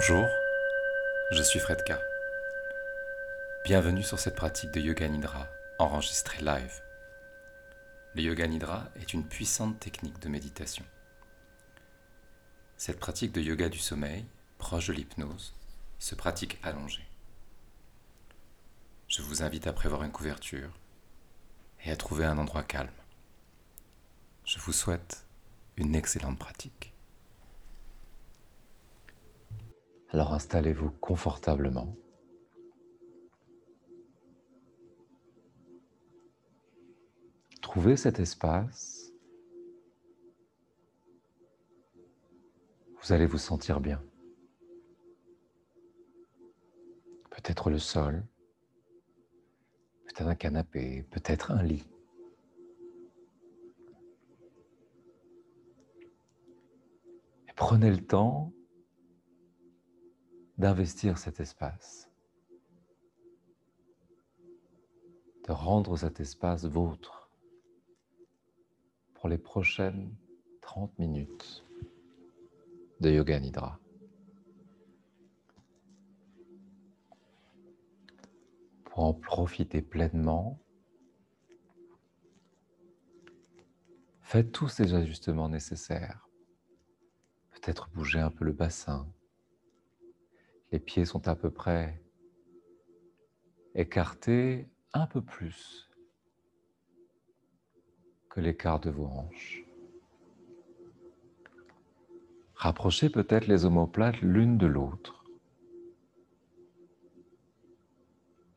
Bonjour, je suis Fredka. Bienvenue sur cette pratique de Yoga Nidra enregistrée live. Le Yoga Nidra est une puissante technique de méditation. Cette pratique de yoga du sommeil, proche de l'hypnose, se pratique allongée. Je vous invite à prévoir une couverture et à trouver un endroit calme. Je vous souhaite une excellente pratique. Alors installez-vous confortablement. Trouvez cet espace. Vous allez vous sentir bien. Peut-être le sol, peut-être un canapé, peut-être un lit. Et prenez le temps d'investir cet espace, de rendre cet espace vôtre pour les prochaines 30 minutes de Yoga Nidra. Pour en profiter pleinement, faites tous ces ajustements nécessaires. Peut-être bouger un peu le bassin, les pieds sont à peu près écartés un peu plus que l'écart de vos hanches. Rapprochez peut-être les omoplates l'une de l'autre.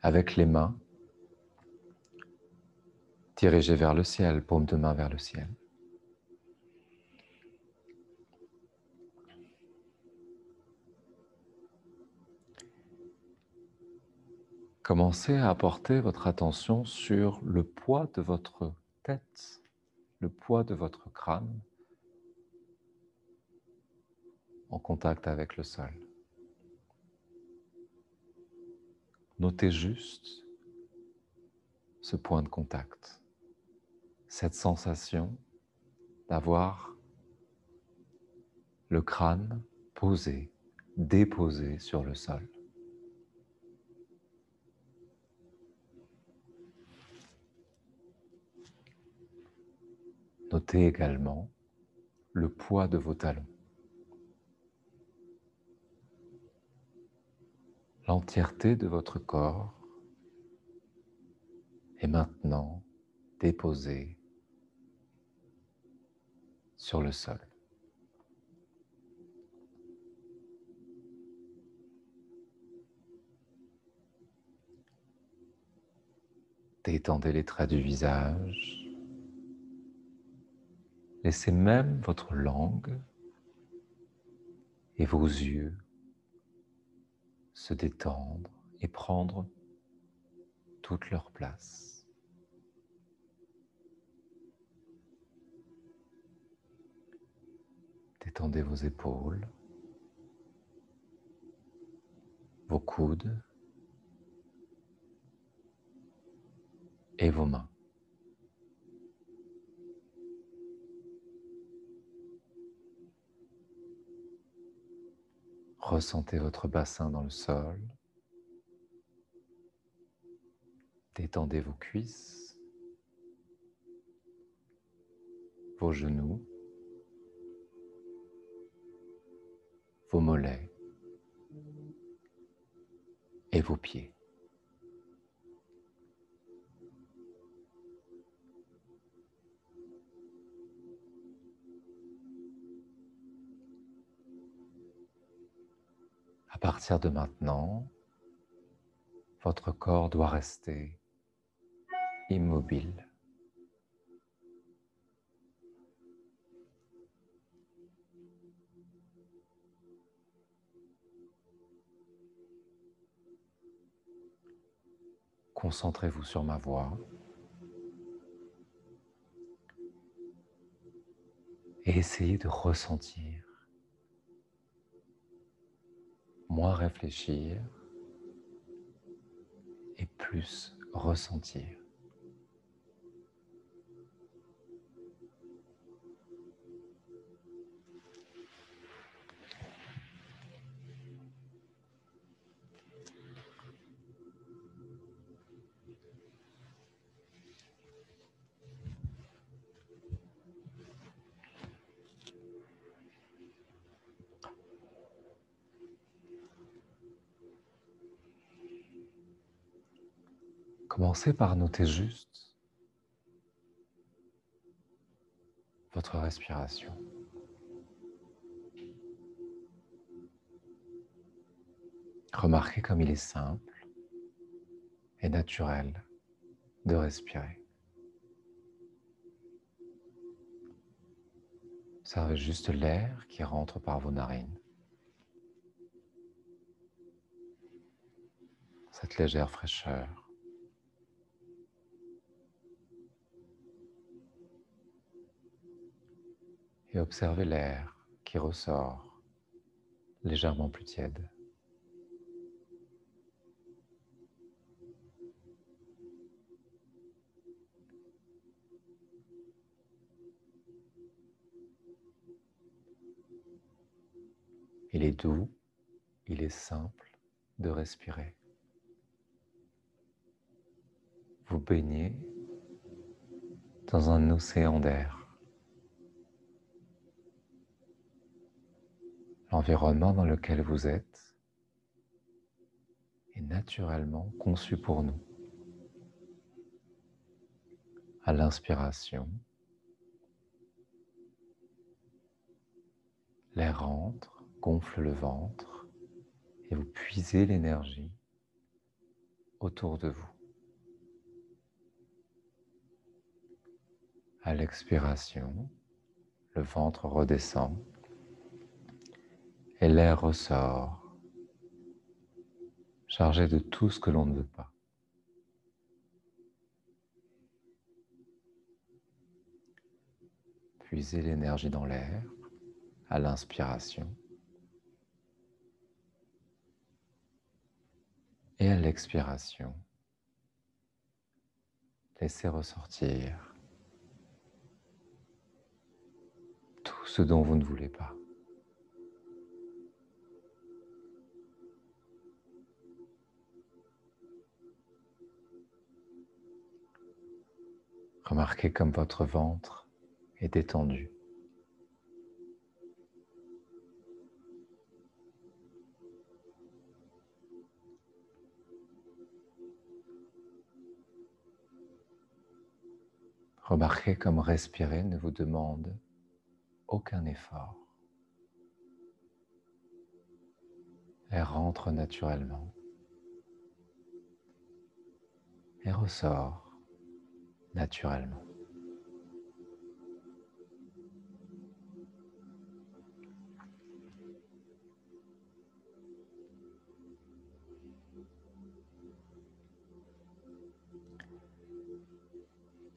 Avec les mains dirigées vers le ciel, paume de main vers le ciel. Commencez à apporter votre attention sur le poids de votre tête, le poids de votre crâne en contact avec le sol. Notez juste ce point de contact, cette sensation d'avoir le crâne posé, déposé sur le sol. Notez également le poids de vos talons. L'entièreté de votre corps est maintenant déposée sur le sol. Détendez les traits du visage. Laissez même votre langue et vos yeux se détendre et prendre toute leur place. Détendez vos épaules, vos coudes et vos mains. Ressentez votre bassin dans le sol. Détendez vos cuisses, vos genoux, vos mollets et vos pieds. De maintenant, votre corps doit rester immobile. Concentrez-vous sur ma voix et essayez de ressentir moins réfléchir et plus ressentir. Commencez par noter juste votre respiration. Remarquez comme il est simple et naturel de respirer. Observez juste l'air qui rentre par vos narines. Cette légère fraîcheur. Et observez l'air qui ressort légèrement plus tiède. Il est doux, il est simple de respirer. Vous baignez dans un océan d'air. L'environnement dans lequel vous êtes est naturellement conçu pour nous. À l'inspiration, l'air rentre gonfle le ventre et vous puisez l'énergie autour de vous. À l'expiration, le ventre redescend et l'air ressort, chargé de tout ce que l'on ne veut pas. Puisez l'énergie dans l'air à l'inspiration Et à l'expiration, laissez ressortir tout ce dont vous ne voulez pas. Remarquez comme votre ventre est détendu. Remarquez comme respirer ne vous demande aucun effort. Elle rentre naturellement et ressort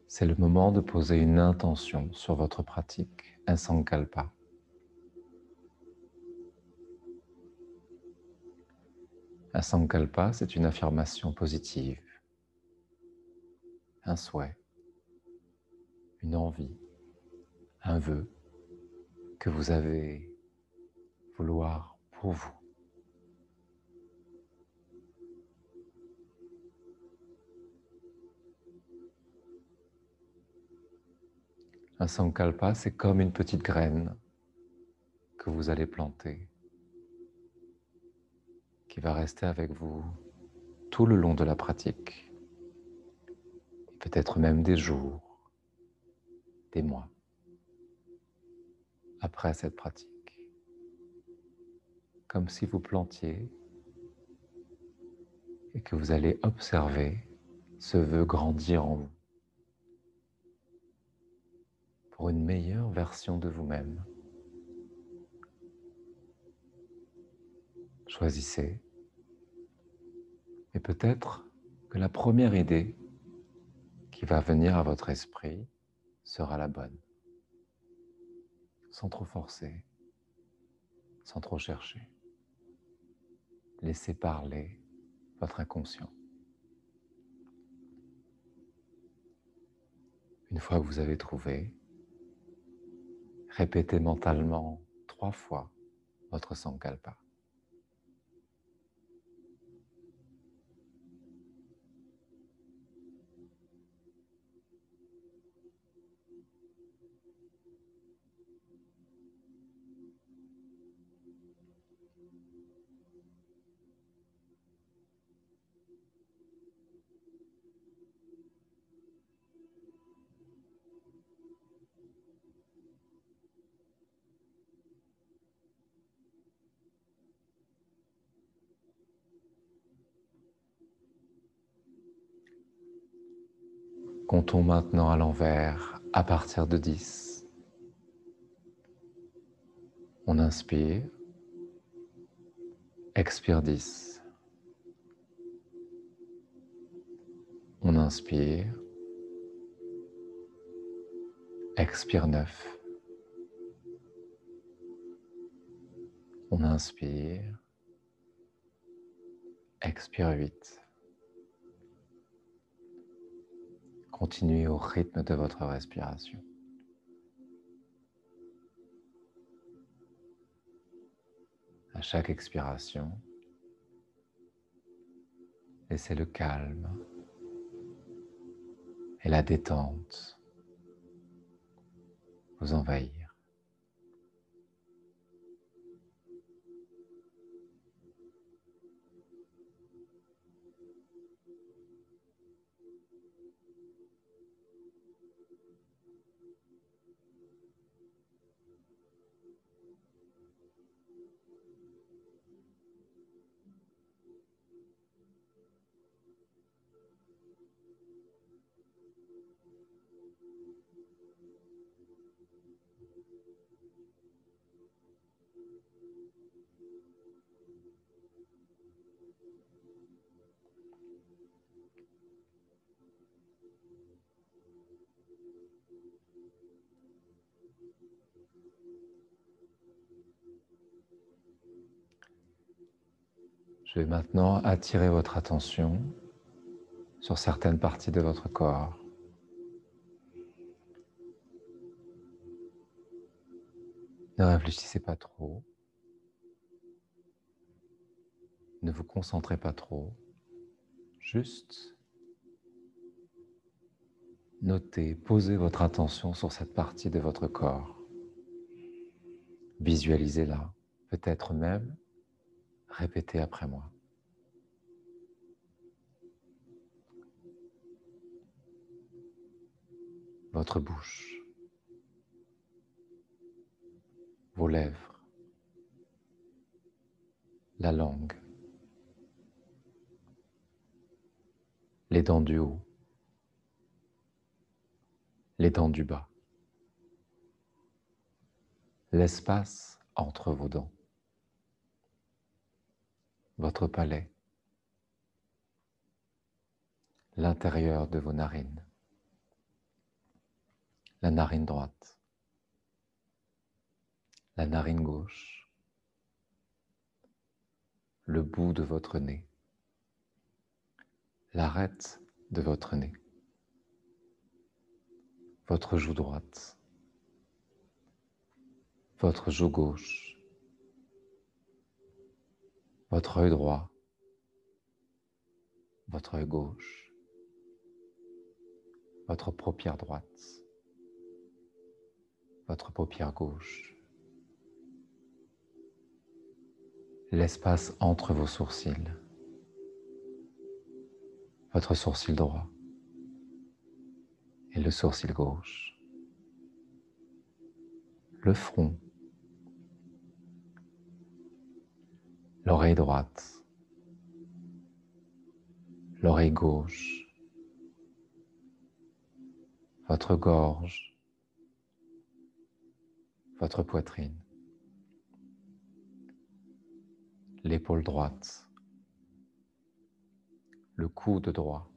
c'est le moment de poser une intention sur votre pratique, un sankalpa. Un sankalpa, c'est une affirmation positive, un souhait, une envie, un vœu que vous avez vouloir pour vous. Un sankalpa, c'est comme une petite graine que vous allez planter, qui va rester avec vous tout le long de la pratique, peut-être même des jours, des mois, après cette pratique, comme si vous plantiez et que vous allez observer ce vœu grandir en vous. pour une meilleure version de vous-même. Choisissez. Et peut-être que la première idée qui va venir à votre esprit sera la bonne. Sans trop forcer, sans trop chercher. Laissez parler votre inconscient. Une fois que vous avez trouvé, Répétez mentalement trois fois votre sankalpa. Comptons maintenant à l'envers à partir de 10. On inspire, expire 10. On inspire, expire 9. On inspire, expire 8. Continuez au rythme de votre respiration. À chaque expiration, laissez le calme et la détente vous envahir. Je vais maintenant attirer votre attention sur certaines parties de votre corps. Ne réfléchissez pas trop. Ne vous concentrez pas trop. Juste notez, posez votre attention sur cette partie de votre corps. Visualisez-la, peut-être même Répétez après moi. Votre bouche, vos lèvres, la langue, les dents du haut, les dents du bas, l'espace entre vos dents votre palais, l'intérieur de vos narines, la narine droite, la narine gauche, le bout de votre nez, l'arête de votre nez, votre joue droite, votre joue gauche, votre œil droit, votre œil gauche, votre paupière droite, votre paupière gauche, l'espace entre vos sourcils, votre sourcil droit et le sourcil gauche, le front, l'oreille droite, l'oreille gauche, votre gorge, votre poitrine, l'épaule droite, le coude droit,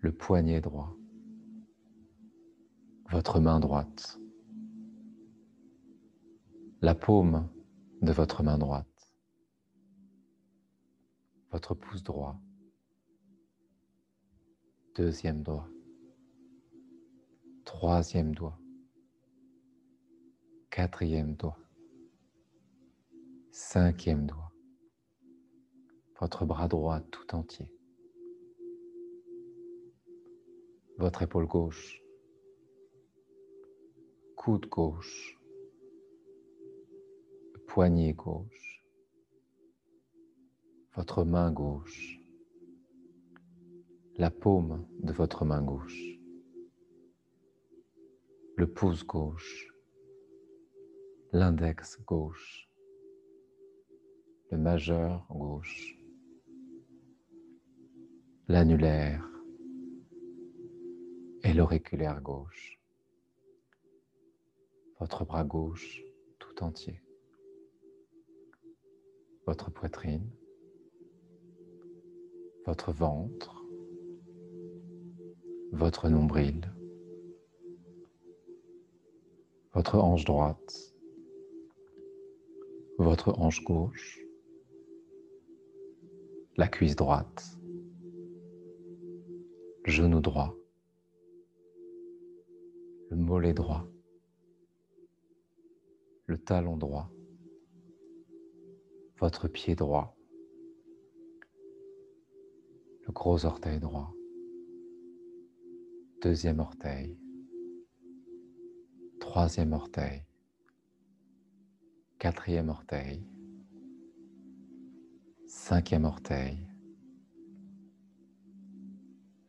le poignet droit, votre main droite, la paume de votre main droite, votre pouce droit, deuxième doigt, troisième doigt, quatrième doigt, cinquième doigt, votre bras droit tout entier, votre épaule gauche, coude gauche, poignet gauche, votre main gauche, la paume de votre main gauche, le pouce gauche, l'index gauche, majeur gauche, l'annulaire et l'auriculaire gauche, votre bras gauche tout entier, votre poitrine, votre ventre, votre nombril, votre hanche droite, votre hanche gauche, la cuisse droite, genou droit, le mollet droit, le talon droit, votre pied droit, le gros orteil droit, deuxième orteil, troisième orteil, quatrième orteil, cinquième orteil,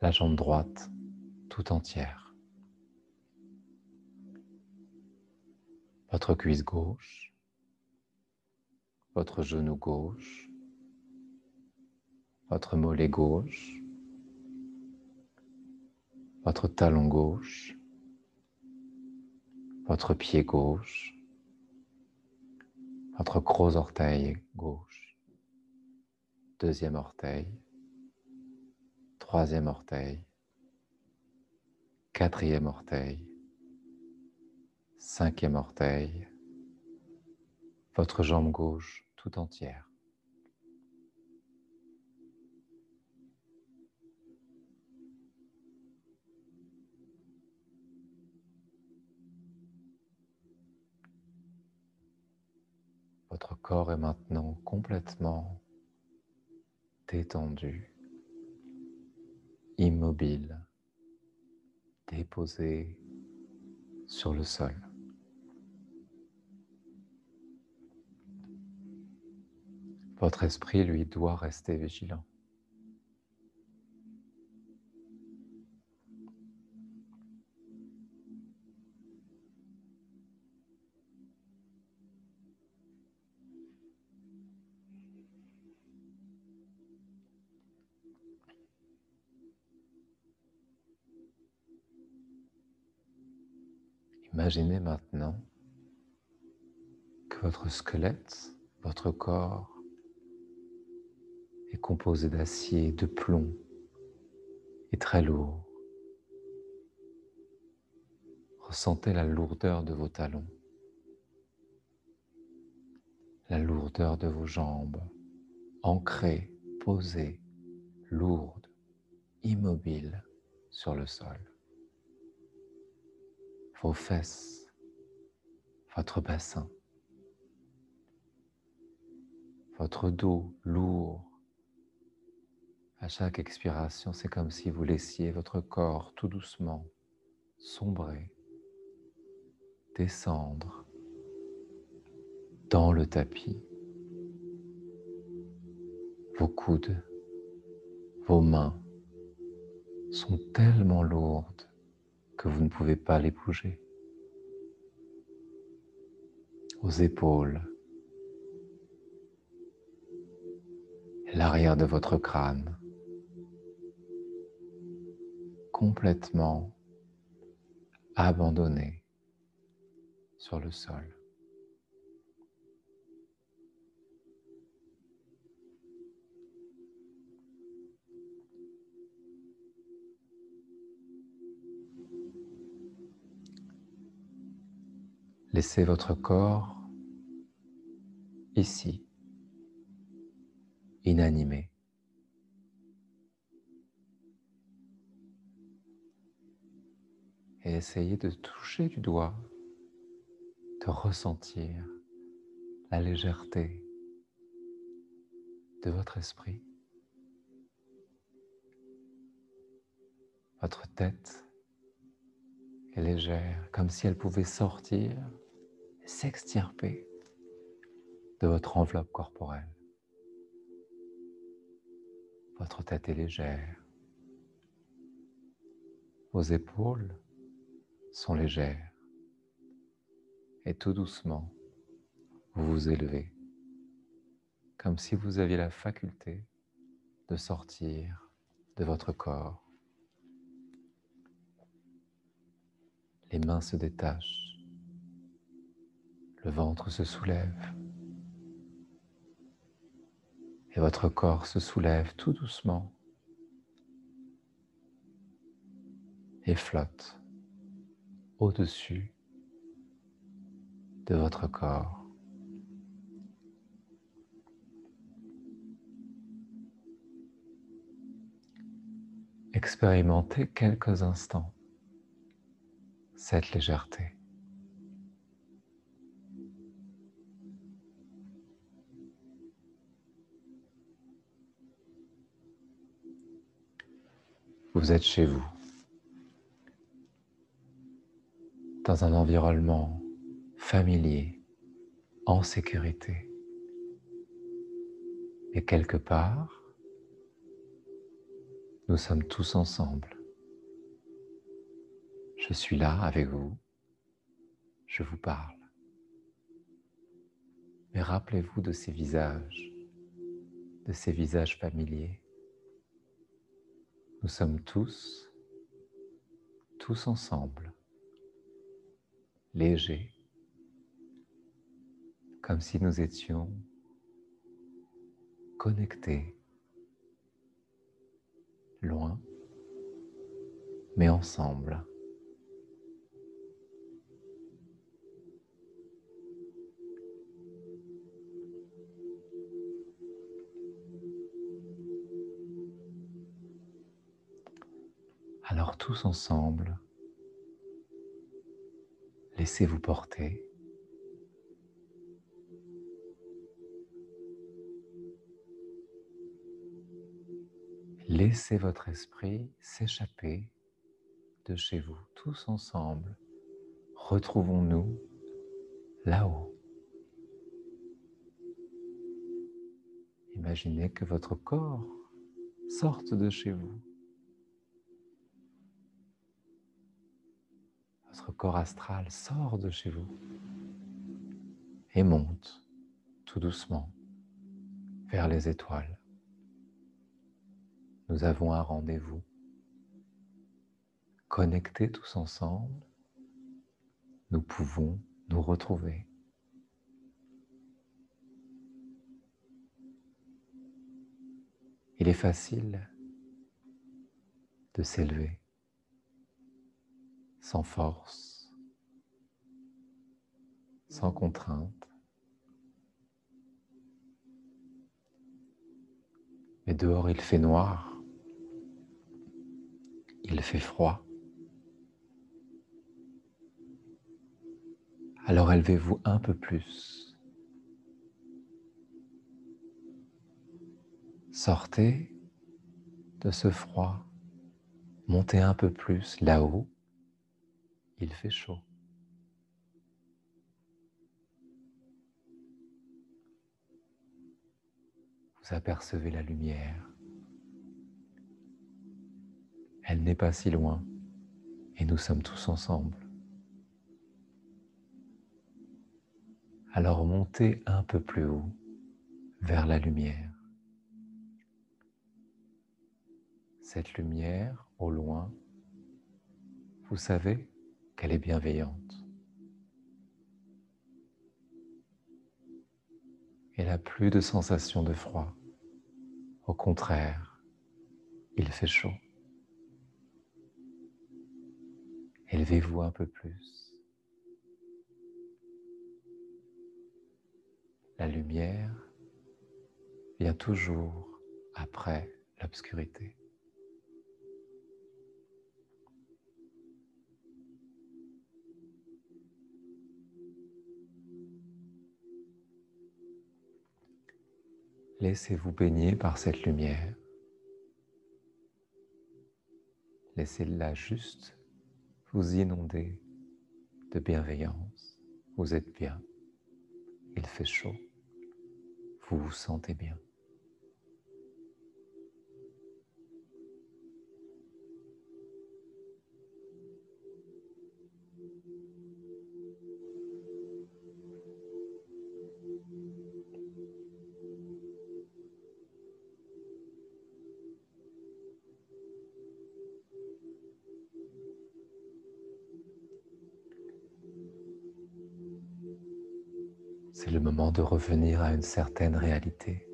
la jambe droite tout entière, votre cuisse gauche, votre genou gauche, votre mollet gauche, votre talon gauche, votre pied gauche, votre gros orteil gauche, deuxième orteil, troisième orteil, quatrième orteil, cinquième orteil, votre jambe gauche tout entière. Votre corps est maintenant complètement détendu, immobile, déposé sur le sol. Votre esprit, lui, doit rester vigilant. Imaginez maintenant que votre squelette, votre corps est composé d'acier, de plomb et très lourd. Ressentez la lourdeur de vos talons, la lourdeur de vos jambes, ancrées, posées, lourdes, immobiles sur le sol vos fesses, votre bassin, votre dos lourd. À chaque expiration, c'est comme si vous laissiez votre corps tout doucement sombrer, descendre dans le tapis. Vos coudes, vos mains sont tellement lourdes que vous ne pouvez pas les bouger. Aux épaules, l'arrière de votre crâne, complètement abandonné sur le sol. Laissez votre corps ici, inanimé. Et essayez de toucher du doigt, de ressentir la légèreté de votre esprit. Votre tête est légère, comme si elle pouvait sortir s'extirper de votre enveloppe corporelle. Votre tête est légère. Vos épaules sont légères. Et tout doucement, vous vous élevez, comme si vous aviez la faculté de sortir de votre corps. Les mains se détachent, le ventre se soulève et votre corps se soulève tout doucement et flotte au-dessus de votre corps. Expérimentez quelques instants cette légèreté. Vous êtes chez vous, dans un environnement familier, en sécurité. Et quelque part, nous sommes tous ensemble. Je suis là avec vous, je vous parle. Mais rappelez-vous de ces visages, de ces visages familiers. Nous sommes tous, tous ensemble, légers, comme si nous étions connectés, loin, mais ensemble. Alors tous ensemble, laissez-vous porter. Laissez votre esprit s'échapper de chez vous, tous ensemble. Retrouvons-nous là-haut. Imaginez que votre corps sorte de chez vous. Votre corps astral sort de chez vous et monte tout doucement vers les étoiles. Nous avons un rendez-vous. Connectés tous ensemble, nous pouvons nous retrouver. Il est facile de s'élever sans force, sans contrainte. Mais dehors il fait noir, il fait froid. Alors élevez-vous un peu plus. Sortez de ce froid, montez un peu plus là-haut il fait chaud. Vous apercevez la lumière. Elle n'est pas si loin et nous sommes tous ensemble. Alors montez un peu plus haut vers la lumière. Cette lumière au loin, vous savez, qu'elle est bienveillante. Elle n'a plus de sensation de froid. Au contraire, il fait chaud. Élevez-vous un peu plus. La lumière vient toujours après l'obscurité. Laissez-vous baigner par cette lumière. Laissez-la juste vous inonder de bienveillance. Vous êtes bien. Il fait chaud. Vous vous sentez bien. C'est le moment de revenir à une certaine réalité.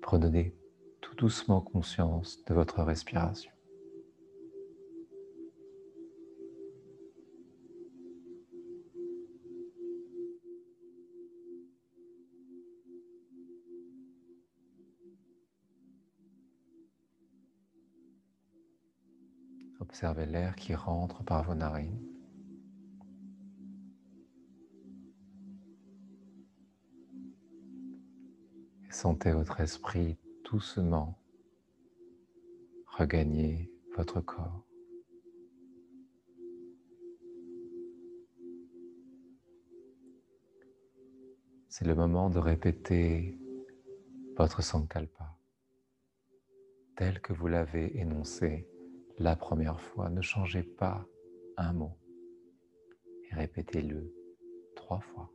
Prenez tout doucement conscience de votre respiration. Observez l'air qui rentre par vos narines. Sentez votre esprit doucement regagner votre corps. C'est le moment de répéter votre sankalpa tel que vous l'avez énoncé la première fois. Ne changez pas un mot et répétez-le trois fois.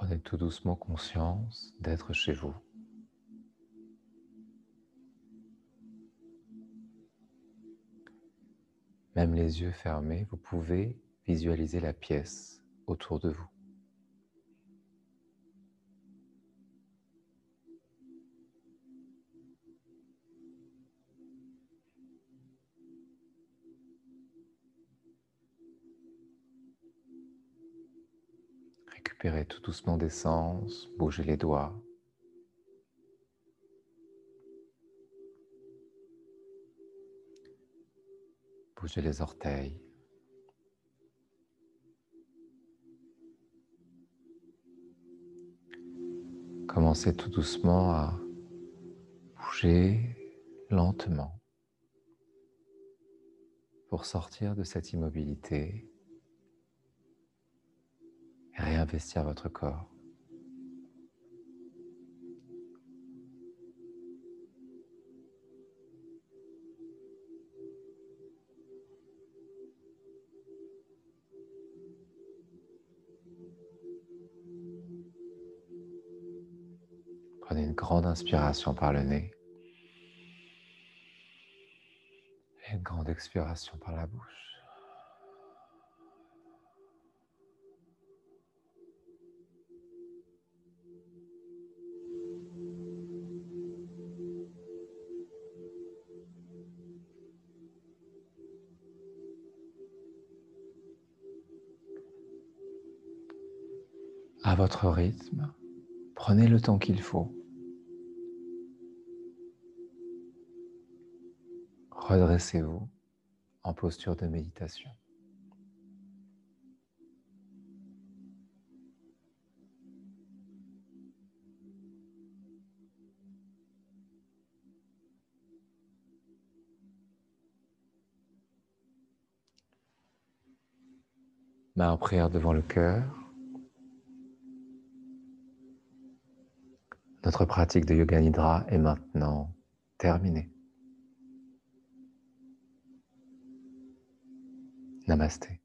Prenez tout doucement conscience d'être chez vous. Même les yeux fermés, vous pouvez visualiser la pièce autour de vous. Récupérez tout doucement des sens, bougez les doigts. Bougez les orteils. Commencez tout doucement à bouger lentement pour sortir de cette immobilité réinvestir votre corps. Prenez une grande inspiration par le nez et une grande expiration par la bouche. Votre rythme. Prenez le temps qu'il faut. Redressez-vous en posture de méditation. Main prière devant le cœur. Notre pratique de Yoga Nidra est maintenant terminée. Namasté.